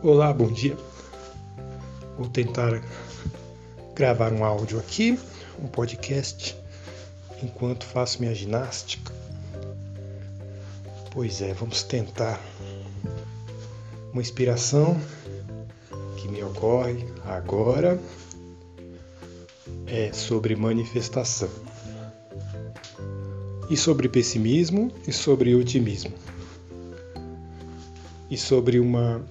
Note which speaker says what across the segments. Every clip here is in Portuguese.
Speaker 1: Olá, bom dia. Vou tentar gravar um áudio aqui, um podcast, enquanto faço minha ginástica. Pois é, vamos tentar. Uma inspiração que me ocorre agora é sobre manifestação. E sobre pessimismo e sobre otimismo. E sobre uma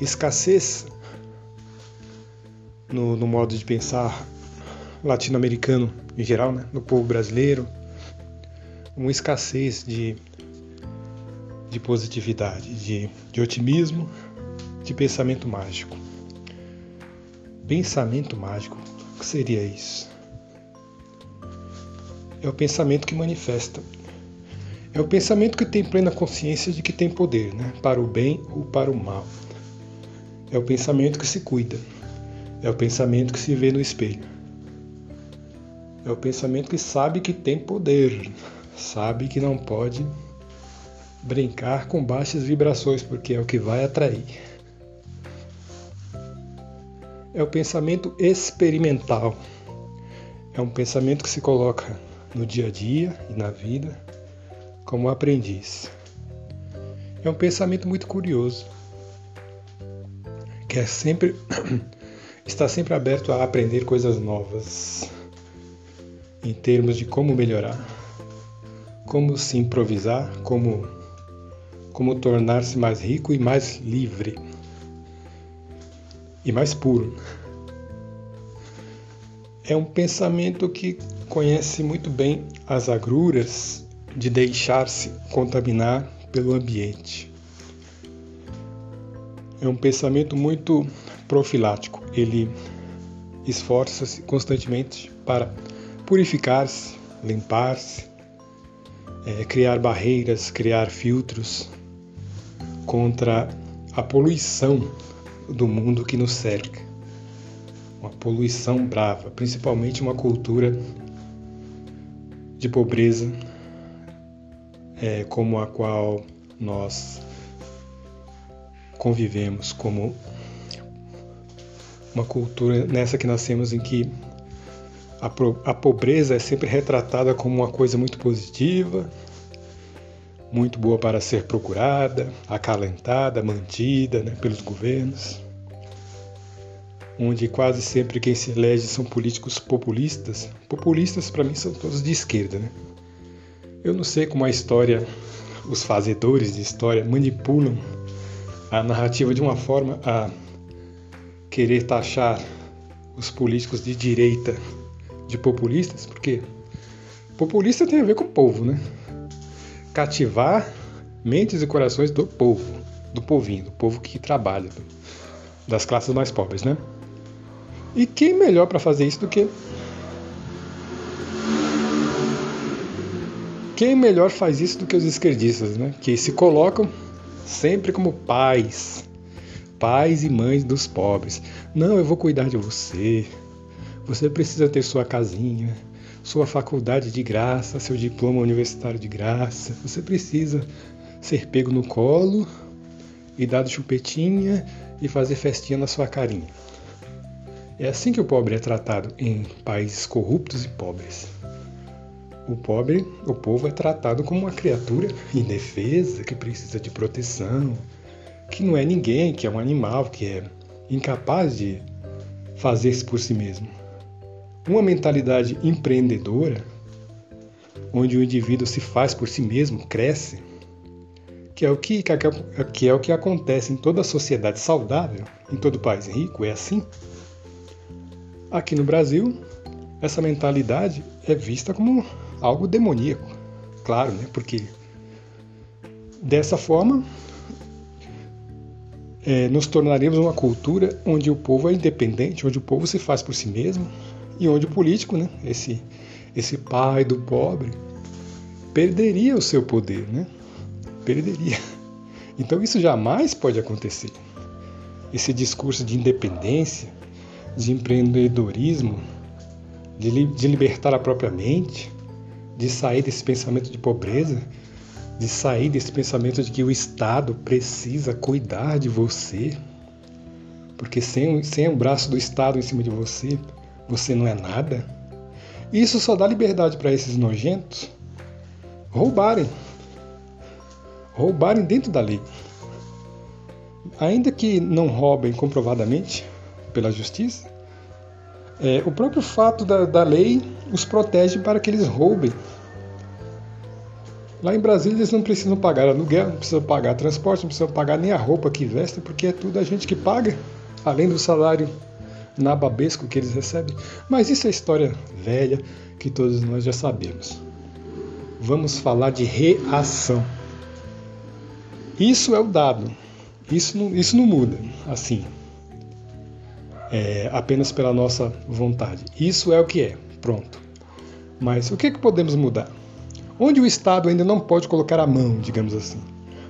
Speaker 1: escassez no, no modo de pensar latino-americano em geral, né? no povo brasileiro, uma escassez de, de positividade, de, de otimismo, de pensamento mágico. Pensamento mágico, o que seria isso? É o pensamento que manifesta. É o pensamento que tem plena consciência de que tem poder, né? para o bem ou para o mal. É o pensamento que se cuida. É o pensamento que se vê no espelho. É o pensamento que sabe que tem poder, sabe que não pode brincar com baixas vibrações, porque é o que vai atrair. É o pensamento experimental. É um pensamento que se coloca no dia a dia e na vida como aprendiz. É um pensamento muito curioso quer sempre está sempre aberto a aprender coisas novas em termos de como melhorar, como se improvisar, como como tornar-se mais rico e mais livre e mais puro. É um pensamento que conhece muito bem as agruras de deixar-se contaminar pelo ambiente é um pensamento muito profilático. Ele esforça-se constantemente para purificar-se, limpar-se, é, criar barreiras, criar filtros contra a poluição do mundo que nos cerca. Uma poluição brava, principalmente uma cultura de pobreza é, como a qual nós convivemos como uma cultura nessa que nascemos em que a, a pobreza é sempre retratada como uma coisa muito positiva, muito boa para ser procurada, acalentada, mantida né, pelos governos, onde quase sempre quem se elege são políticos populistas. Populistas, para mim, são todos de esquerda. Né? Eu não sei como a história, os fazedores de história manipulam a narrativa de uma forma a querer taxar os políticos de direita de populistas, porque populista tem a ver com o povo, né? Cativar mentes e corações do povo, do povinho, do povo que trabalha, das classes mais pobres, né? E quem melhor para fazer isso do que quem melhor faz isso do que os esquerdistas, né? Que se colocam sempre como pais, pais e mães dos pobres. Não, eu vou cuidar de você. Você precisa ter sua casinha, sua faculdade de graça, seu diploma universitário de graça. Você precisa ser pego no colo e dado chupetinha e fazer festinha na sua carinha. É assim que o pobre é tratado em países corruptos e pobres. O pobre, o povo é tratado como uma criatura indefesa que precisa de proteção, que não é ninguém, que é um animal, que é incapaz de fazer-se por si mesmo. Uma mentalidade empreendedora, onde o indivíduo se faz por si mesmo, cresce, que é o que, que é o que acontece em toda sociedade saudável, em todo país rico, é assim. Aqui no Brasil, essa mentalidade é vista como algo demoníaco, claro, né? Porque dessa forma é, nos tornaremos uma cultura onde o povo é independente, onde o povo se faz por si mesmo e onde o político, né? Esse esse pai do pobre perderia o seu poder, né? Perderia. Então isso jamais pode acontecer. Esse discurso de independência, de empreendedorismo, de, li de libertar a própria mente, de sair desse pensamento de pobreza, de sair desse pensamento de que o Estado precisa cuidar de você, porque sem, sem o braço do Estado em cima de você, você não é nada. Isso só dá liberdade para esses nojentos roubarem. Roubarem dentro da lei. Ainda que não roubem comprovadamente pela justiça, é, o próprio fato da, da lei os protege para que eles roubem. Lá em Brasília eles não precisam pagar aluguel, não precisam pagar transporte, não precisam pagar nem a roupa que vestem, porque é tudo a gente que paga, além do salário nababesco que eles recebem. Mas isso é história velha que todos nós já sabemos. Vamos falar de reação. Isso é o dado. Isso não, isso não muda assim, é, apenas pela nossa vontade. Isso é o que é. Pronto. Mas o que, que podemos mudar? Onde o Estado ainda não pode colocar a mão, digamos assim?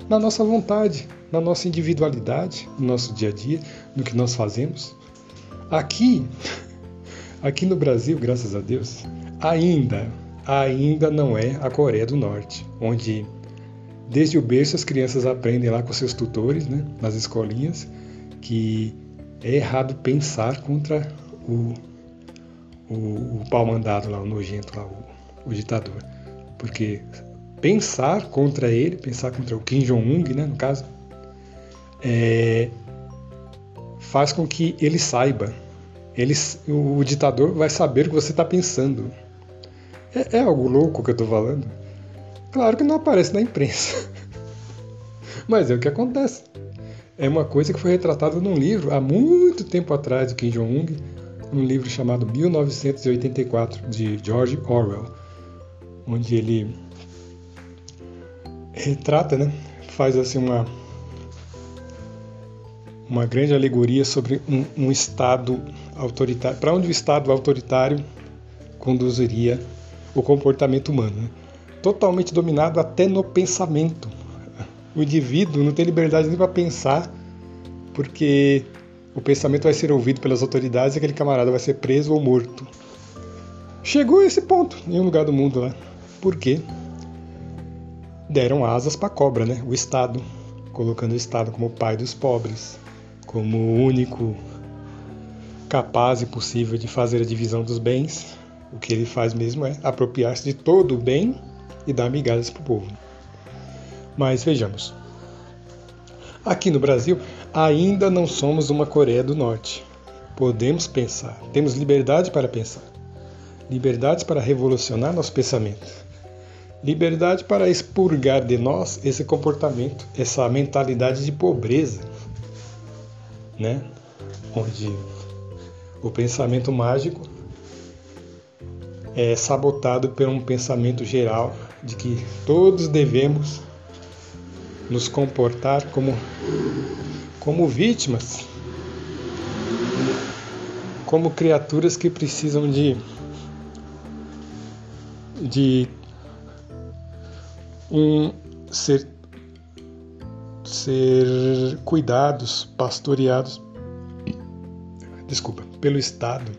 Speaker 1: Na nossa vontade, na nossa individualidade, no nosso dia a dia, no que nós fazemos. Aqui, aqui no Brasil, graças a Deus, ainda, ainda não é a Coreia do Norte, onde desde o berço as crianças aprendem lá com seus tutores, né, nas escolinhas, que é errado pensar contra o, o, o pau mandado lá, o nojento lá, o, o ditador. Porque pensar contra ele, pensar contra o Kim Jong-un, né, no caso, é, faz com que ele saiba. Ele, o, ditador vai saber o que você está pensando. É, é, algo louco que eu estou falando? Claro que não aparece na imprensa. Mas é o que acontece. É uma coisa que foi retratada num livro há muito tempo atrás do Kim Jong-un, um livro chamado 1984 de George Orwell onde ele retrata, né, faz assim uma uma grande alegoria sobre um, um estado autoritário, para onde o estado autoritário conduziria o comportamento humano, né? totalmente dominado até no pensamento. O indivíduo não tem liberdade nem para pensar, porque o pensamento vai ser ouvido pelas autoridades e aquele camarada vai ser preso ou morto. Chegou a esse ponto em um lugar do mundo lá porque deram asas para a cobra, né? O Estado, colocando o Estado como pai dos pobres, como o único capaz e possível de fazer a divisão dos bens. O que ele faz mesmo é apropriar-se de todo o bem e dar migalhas para o povo. Mas vejamos. Aqui no Brasil, ainda não somos uma Coreia do Norte. Podemos pensar, temos liberdade para pensar, liberdade para revolucionar nosso pensamento Liberdade para expurgar de nós esse comportamento, essa mentalidade de pobreza, né? Onde o pensamento mágico é sabotado por um pensamento geral de que todos devemos nos comportar como como vítimas, como criaturas que precisam de de um ser ser cuidados, pastoreados, desculpa, pelo Estado.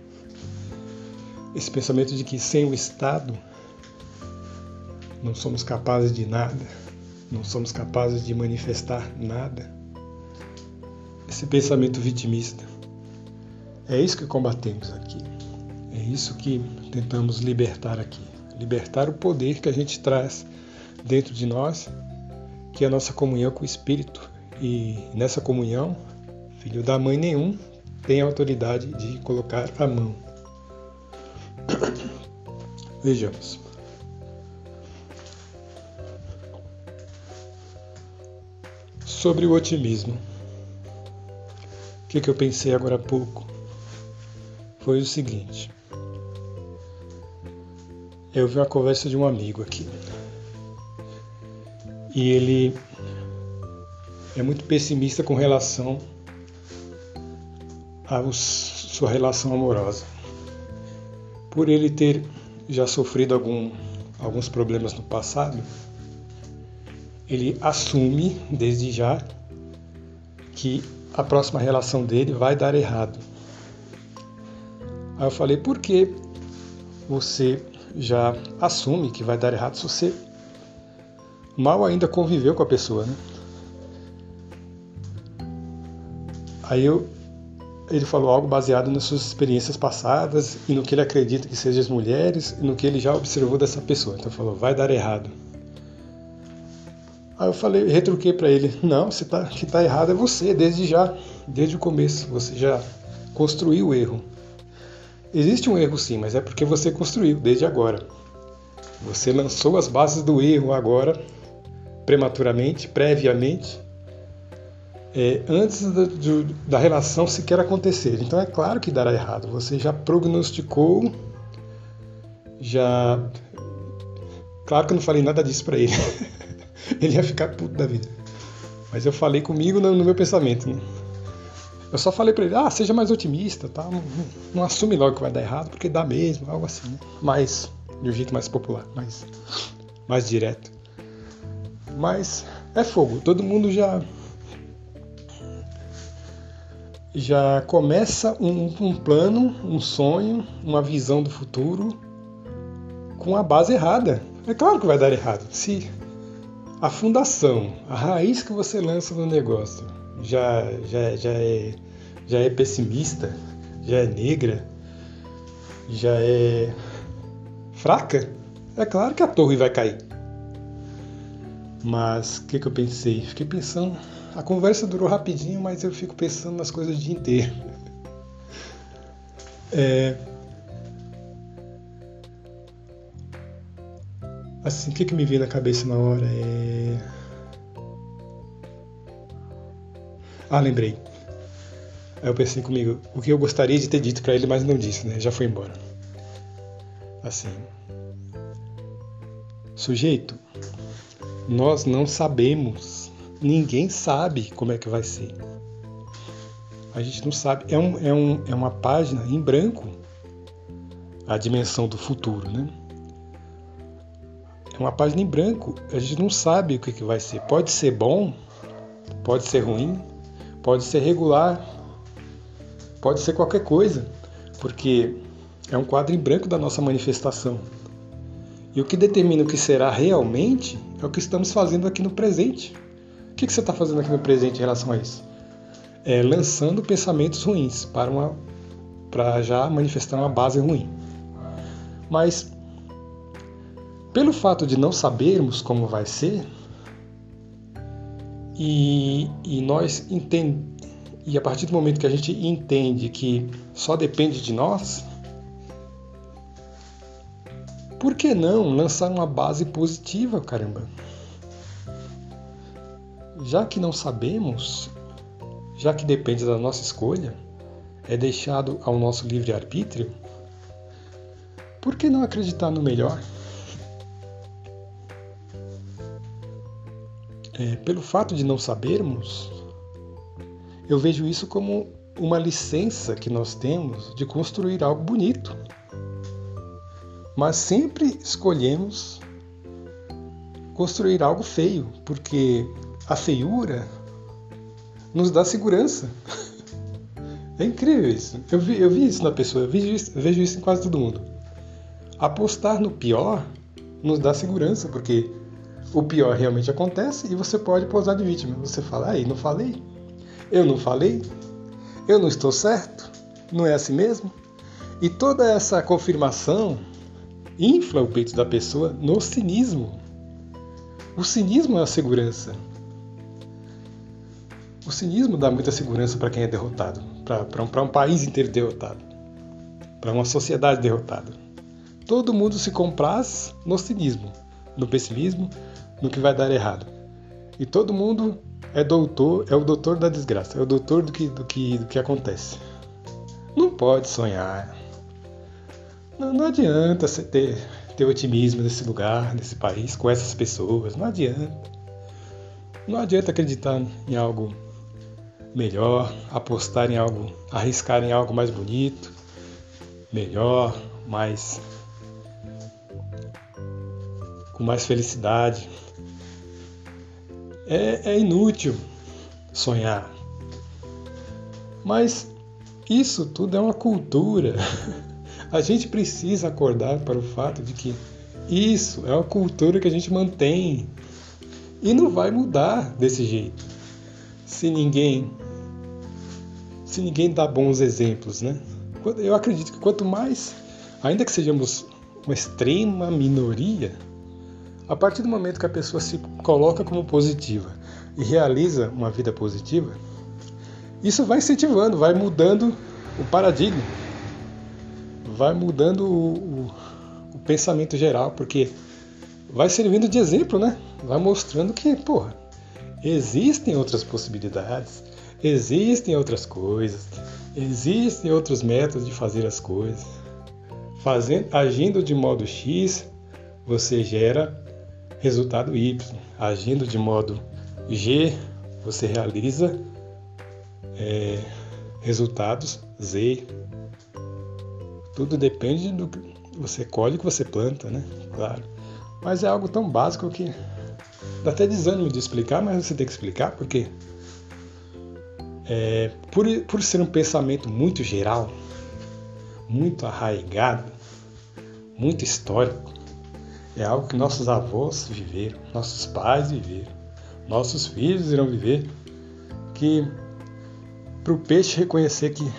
Speaker 1: Esse pensamento de que sem o Estado não somos capazes de nada, não somos capazes de manifestar nada. Esse pensamento vitimista. É isso que combatemos aqui. É isso que tentamos libertar aqui. Libertar o poder que a gente traz dentro de nós, que é a nossa comunhão com o Espírito. E nessa comunhão, filho da mãe nenhum tem autoridade de colocar a mão. Vejamos. Sobre o otimismo. O que, que eu pensei agora há pouco? Foi o seguinte. Eu vi uma conversa de um amigo aqui e ele é muito pessimista com relação à sua relação amorosa. Por ele ter já sofrido algum, alguns problemas no passado, ele assume desde já que a próxima relação dele vai dar errado. Aí eu falei, por que você já assume que vai dar errado se você mal ainda conviveu com a pessoa, né? Aí eu, ele falou algo baseado nas suas experiências passadas e no que ele acredita que sejam as mulheres e no que ele já observou dessa pessoa. Então falou, vai dar errado. Aí eu falei, retruquei para ele, não, você tá, que tá errado é você, desde já, desde o começo, você já construiu o erro. Existe um erro sim, mas é porque você construiu desde agora. Você lançou as bases do erro agora, prematuramente, previamente, é, antes da, de, da relação sequer acontecer. Então é claro que dará errado. Você já prognosticou, já. Claro que eu não falei nada disso para ele. ele ia ficar puto da vida. Mas eu falei comigo no, meu pensamento. Né? Eu só falei para ele, ah, seja mais otimista, tá? Não, não, assume logo que vai dar errado, porque dá mesmo, algo assim. Né? Mas de um jeito mais popular, mais, mais direto. Mas é fogo, todo mundo já já começa um, um plano, um sonho, uma visão do futuro com a base errada. É claro que vai dar errado. Se a fundação, a raiz que você lança no negócio já, já, já, é, já é pessimista, já é negra, já é fraca, é claro que a torre vai cair. Mas o que, que eu pensei? Fiquei pensando. A conversa durou rapidinho, mas eu fico pensando nas coisas o dia inteiro. É, Assim, o que, que me veio na cabeça na hora é. Ah, lembrei. Aí eu pensei comigo, o que eu gostaria de ter dito para ele, mas não disse, né? Já foi embora. Assim. Sujeito, nós não sabemos. Ninguém sabe como é que vai ser. A gente não sabe. É, um, é, um, é uma página em branco a dimensão do futuro, né? É uma página em branco. A gente não sabe o que, que vai ser. Pode ser bom, pode ser ruim, pode ser regular, pode ser qualquer coisa, porque é um quadro em branco da nossa manifestação. E o que determina o que será realmente é o que estamos fazendo aqui no presente. O que, que você está fazendo aqui no presente em relação a isso? É lançando pensamentos ruins para, uma, para já manifestar uma base ruim. Mas pelo fato de não sabermos como vai ser, e, e nós entend, e a partir do momento que a gente entende que só depende de nós, por que não lançar uma base positiva, caramba? Já que não sabemos, já que depende da nossa escolha, é deixado ao nosso livre-arbítrio, por que não acreditar no melhor? É, pelo fato de não sabermos, eu vejo isso como uma licença que nós temos de construir algo bonito. Mas sempre escolhemos construir algo feio, porque a feiura nos dá segurança. É incrível isso. Eu vi, eu vi isso na pessoa, eu vejo isso, eu vejo isso em quase todo mundo. Apostar no pior nos dá segurança, porque o pior realmente acontece e você pode posar de vítima. Você fala, aí, não falei? Eu não falei? Eu não estou certo? Não é assim mesmo? E toda essa confirmação infla o peito da pessoa no cinismo. O cinismo é a segurança. O cinismo dá muita segurança para quem é derrotado, para um, um país inteiro derrotado, para uma sociedade derrotada. Todo mundo se compraz no cinismo, no pessimismo, no que vai dar errado. E todo mundo é doutor, é o doutor da desgraça, é o doutor do que, do que, do que acontece. Não pode sonhar. Não, não adianta você ter, ter otimismo nesse lugar, nesse país, com essas pessoas. Não adianta. Não adianta acreditar em algo melhor, apostar em algo, arriscar em algo mais bonito, melhor, mais com mais felicidade. É, é inútil sonhar. Mas isso tudo é uma cultura. A gente precisa acordar para o fato de que isso é uma cultura que a gente mantém. E não vai mudar desse jeito. Se ninguém se ninguém dá bons exemplos, né? Eu acredito que quanto mais, ainda que sejamos uma extrema minoria, a partir do momento que a pessoa se coloca como positiva e realiza uma vida positiva, isso vai incentivando, vai mudando o paradigma, vai mudando o, o, o pensamento geral, porque vai servindo de exemplo, né? Vai mostrando que, porra, existem outras possibilidades, existem outras coisas, existem outros métodos de fazer as coisas. Fazendo, agindo de modo X, você gera resultado Y. Agindo de modo G, você realiza é, resultados Z. Tudo depende do que você colhe, que você planta, né? Claro. Mas é algo tão básico que dá até desânimo de explicar, mas você tem que explicar porque é, por, por ser um pensamento muito geral, muito arraigado, muito histórico, é algo que nossos avós viveram, nossos pais viveram, nossos filhos irão viver, que para o peixe reconhecer que,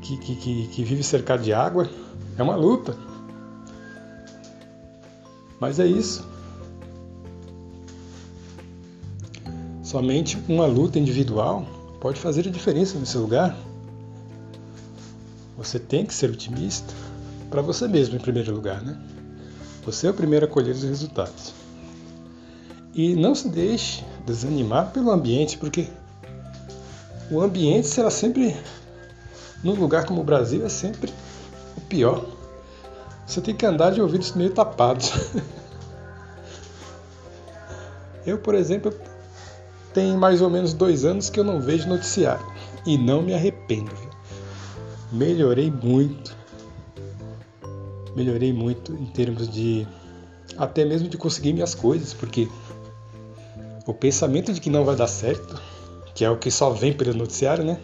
Speaker 1: que, que, que, vive cercado de água é uma luta. Mas é isso. Somente uma luta individual pode fazer a diferença nesse lugar. Você tem que ser otimista para você mesmo, em primeiro lugar, né? Você é o primeiro a colher os resultados. E não se deixe desanimar pelo ambiente, porque o ambiente será sempre, num lugar como o Brasil, é sempre o pior. Você tem que andar de ouvidos meio tapados. Eu, por exemplo, tem mais ou menos dois anos que eu não vejo noticiário. E não me arrependo. Melhorei muito melhorei muito em termos de até mesmo de conseguir minhas coisas, porque o pensamento de que não vai dar certo, que é o que só vem pelo noticiário, né?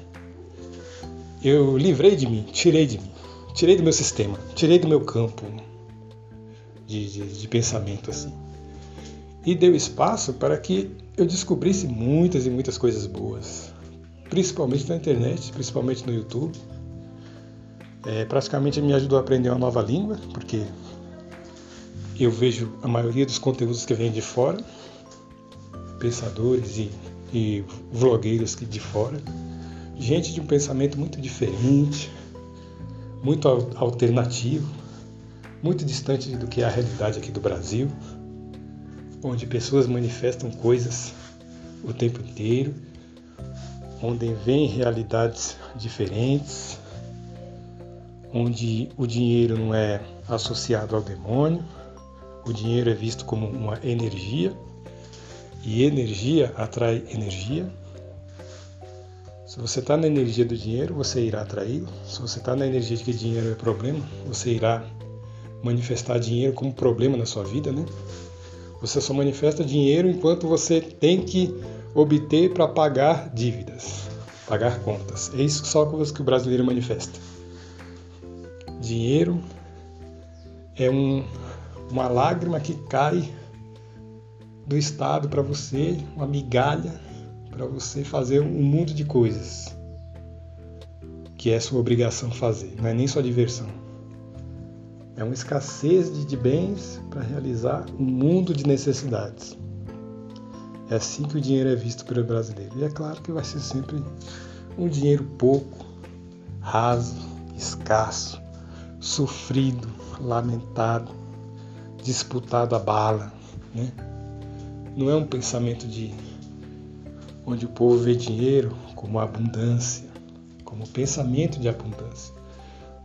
Speaker 1: Eu livrei de mim, tirei de mim, tirei do meu sistema, tirei do meu campo de, de, de pensamento assim. E deu espaço para que eu descobrisse muitas e muitas coisas boas, principalmente na internet, principalmente no YouTube é, praticamente me ajudou a aprender uma nova língua, porque eu vejo a maioria dos conteúdos que vêm de fora, pensadores e, e vlogueiros de fora, gente de um pensamento muito diferente, muito alternativo, muito distante do que é a realidade aqui do Brasil, onde pessoas manifestam coisas o tempo inteiro, onde vêm realidades diferentes, onde o dinheiro não é associado ao demônio, o dinheiro é visto como uma energia e energia atrai energia. Se você está na energia do dinheiro, você irá atraí-lo. Se você está na energia de que dinheiro é problema, você irá manifestar dinheiro como problema na sua vida, né? Você só manifesta dinheiro enquanto você tem que obter para pagar dívidas, pagar contas. É isso só que o brasileiro manifesta. Dinheiro é um, uma lágrima que cai do Estado para você, uma migalha para você fazer um mundo de coisas que é sua obrigação fazer, não é nem sua diversão. É uma escassez de, de bens para realizar um mundo de necessidades. É assim que o dinheiro é visto pelo brasileiro. E é claro que vai ser sempre um dinheiro pouco, raso, escasso, sofrido, lamentado, disputado a bala. Né? Não é um pensamento de onde o povo vê dinheiro como abundância, como pensamento de abundância.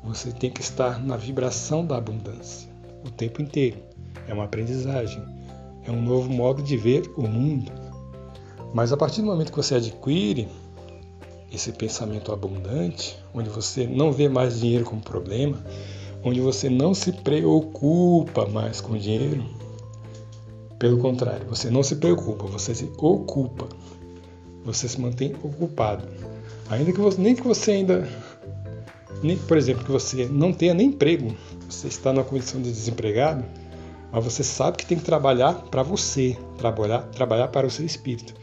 Speaker 1: Você tem que estar na vibração da abundância o tempo inteiro. É uma aprendizagem, é um novo modo de ver o mundo. Mas a partir do momento que você adquire esse pensamento abundante, onde você não vê mais dinheiro como problema, onde você não se preocupa mais com dinheiro. Pelo contrário, você não se preocupa, você se ocupa. Você se mantém ocupado. Ainda que você, nem que você ainda nem, por exemplo, que você não tenha nem emprego, você está numa condição de desempregado, Mas você sabe que tem que trabalhar para você, trabalhar, trabalhar para o seu espírito,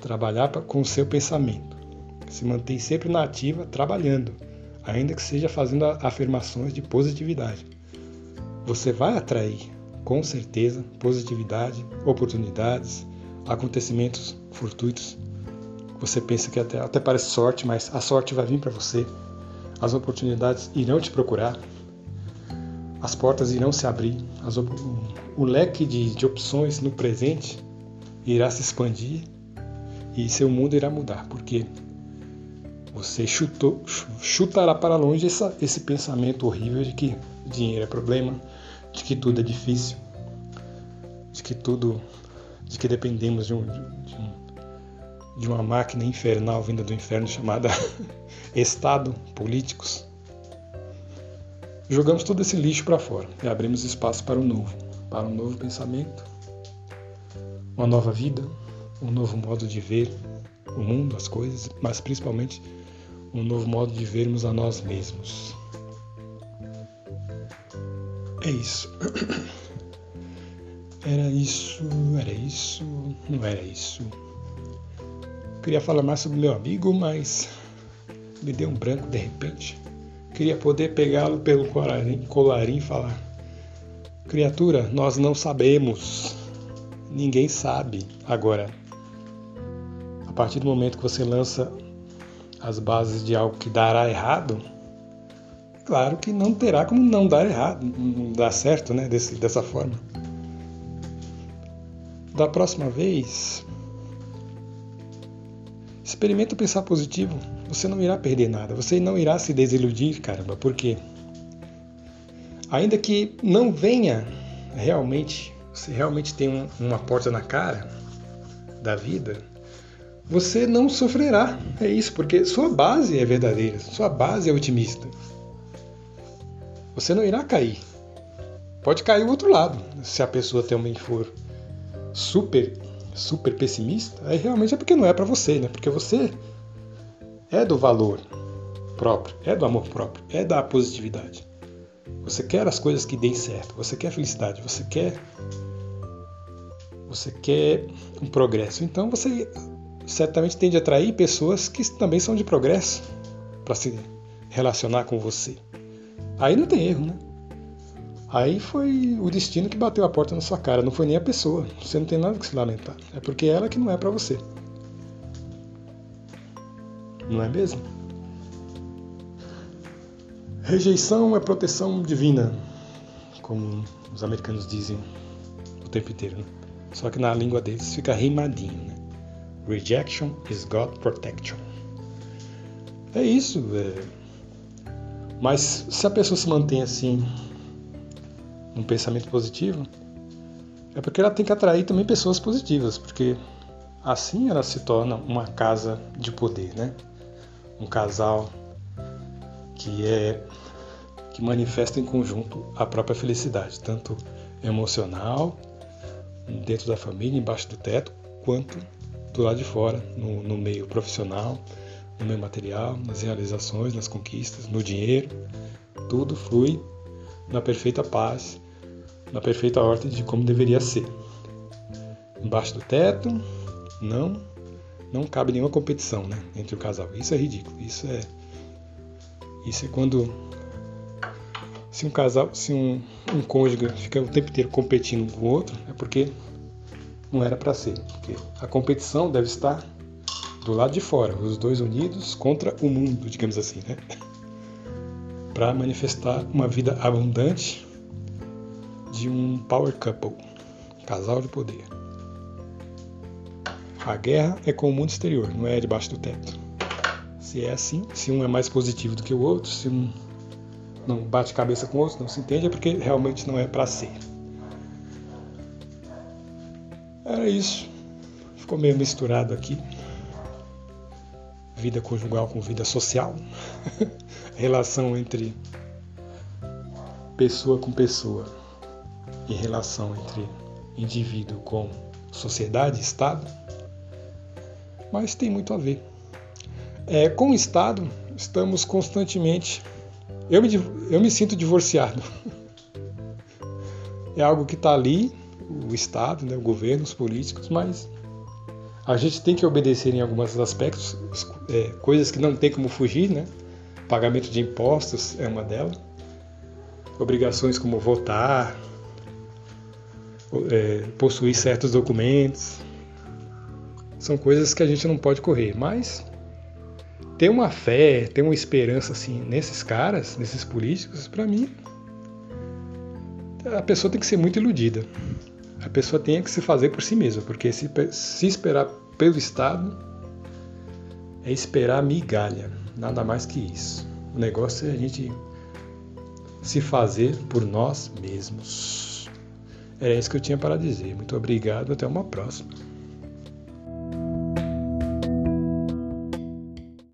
Speaker 1: trabalhar com o seu pensamento. Se mantém sempre na ativa, trabalhando, ainda que seja fazendo afirmações de positividade. Você vai atrair, com certeza, positividade, oportunidades, acontecimentos fortuitos. Você pensa que até, até parece sorte, mas a sorte vai vir para você. As oportunidades irão te procurar as portas irão se abrir, as, o leque de, de opções no presente irá se expandir e seu mundo irá mudar, porque você chutou, chutará para longe essa, esse pensamento horrível de que dinheiro é problema, de que tudo é difícil, de que tudo, de que dependemos de, um, de, um, de uma máquina infernal vinda do inferno chamada Estado, políticos. Jogamos todo esse lixo para fora e abrimos espaço para o novo, para um novo pensamento, uma nova vida, um novo modo de ver o mundo, as coisas, mas principalmente um novo modo de vermos a nós mesmos. É isso. Era isso, era isso, não era isso. Queria falar mais sobre meu amigo, mas me deu um branco de repente. Queria poder pegá-lo pelo colarinho, e falar: Criatura, nós não sabemos. Ninguém sabe. Agora, a partir do momento que você lança as bases de algo que dará errado, claro que não terá como não dar errado, não dar certo, né? Desse, dessa forma. Da próxima vez, experimenta pensar positivo você não irá perder nada, você não irá se desiludir, caramba, porque ainda que não venha realmente, você realmente tem um, uma porta na cara da vida, você não sofrerá. É isso, porque sua base é verdadeira, sua base é otimista. Você não irá cair. Pode cair o outro lado, se a pessoa também for super super pessimista, aí realmente é porque não é para você, né? Porque você é do valor próprio, é do amor próprio, é da positividade. Você quer as coisas que deem certo, você quer felicidade, você quer você quer um progresso. Então você certamente tende a atrair pessoas que também são de progresso para se relacionar com você. Aí não tem erro, né? Aí foi o destino que bateu a porta na sua cara, não foi nem a pessoa. Você não tem nada que se lamentar. É porque ela que não é para você não é mesmo? Rejeição é proteção divina, como os americanos dizem o tempo inteiro. Né? Só que na língua deles fica rimadinho. Né? Rejection is God protection. É isso. É... Mas se a pessoa se mantém assim, num pensamento positivo, é porque ela tem que atrair também pessoas positivas, porque assim ela se torna uma casa de poder, né? um casal que é que manifesta em conjunto a própria felicidade, tanto emocional, dentro da família, embaixo do teto, quanto do lado de fora, no, no meio profissional, no meio material, nas realizações, nas conquistas, no dinheiro. Tudo flui na perfeita paz, na perfeita ordem de como deveria ser. Embaixo do teto, não não cabe nenhuma competição né, entre o casal. Isso é ridículo. Isso é. Isso é quando. Se um casal, se um, um cônjuge fica o tempo inteiro competindo com o outro, é porque não era para ser. Porque a competição deve estar do lado de fora, os dois unidos contra o mundo, digamos assim, né? Para manifestar uma vida abundante de um power couple, casal de poder. A guerra é com o mundo exterior, não é debaixo do teto. Se é assim, se um é mais positivo do que o outro, se um não bate cabeça com o outro, não se entende, é porque realmente não é para ser. Era isso. Ficou meio misturado aqui. Vida conjugal com vida social. relação entre pessoa com pessoa e relação entre indivíduo com sociedade, Estado mas tem muito a ver. É, com o Estado, estamos constantemente. Eu me, eu me sinto divorciado. é algo que está ali, o Estado, né, o governo, os políticos, mas a gente tem que obedecer em alguns aspectos, é, coisas que não tem como fugir, né? Pagamento de impostos é uma delas. Obrigações como votar, é, possuir certos documentos. São coisas que a gente não pode correr, mas ter uma fé, ter uma esperança assim nesses caras, nesses políticos, para mim, a pessoa tem que ser muito iludida. A pessoa tem que se fazer por si mesma, porque se, se esperar pelo Estado é esperar migalha, nada mais que isso. O negócio é a gente se fazer por nós mesmos. Era isso que eu tinha para dizer. Muito obrigado, até uma próxima.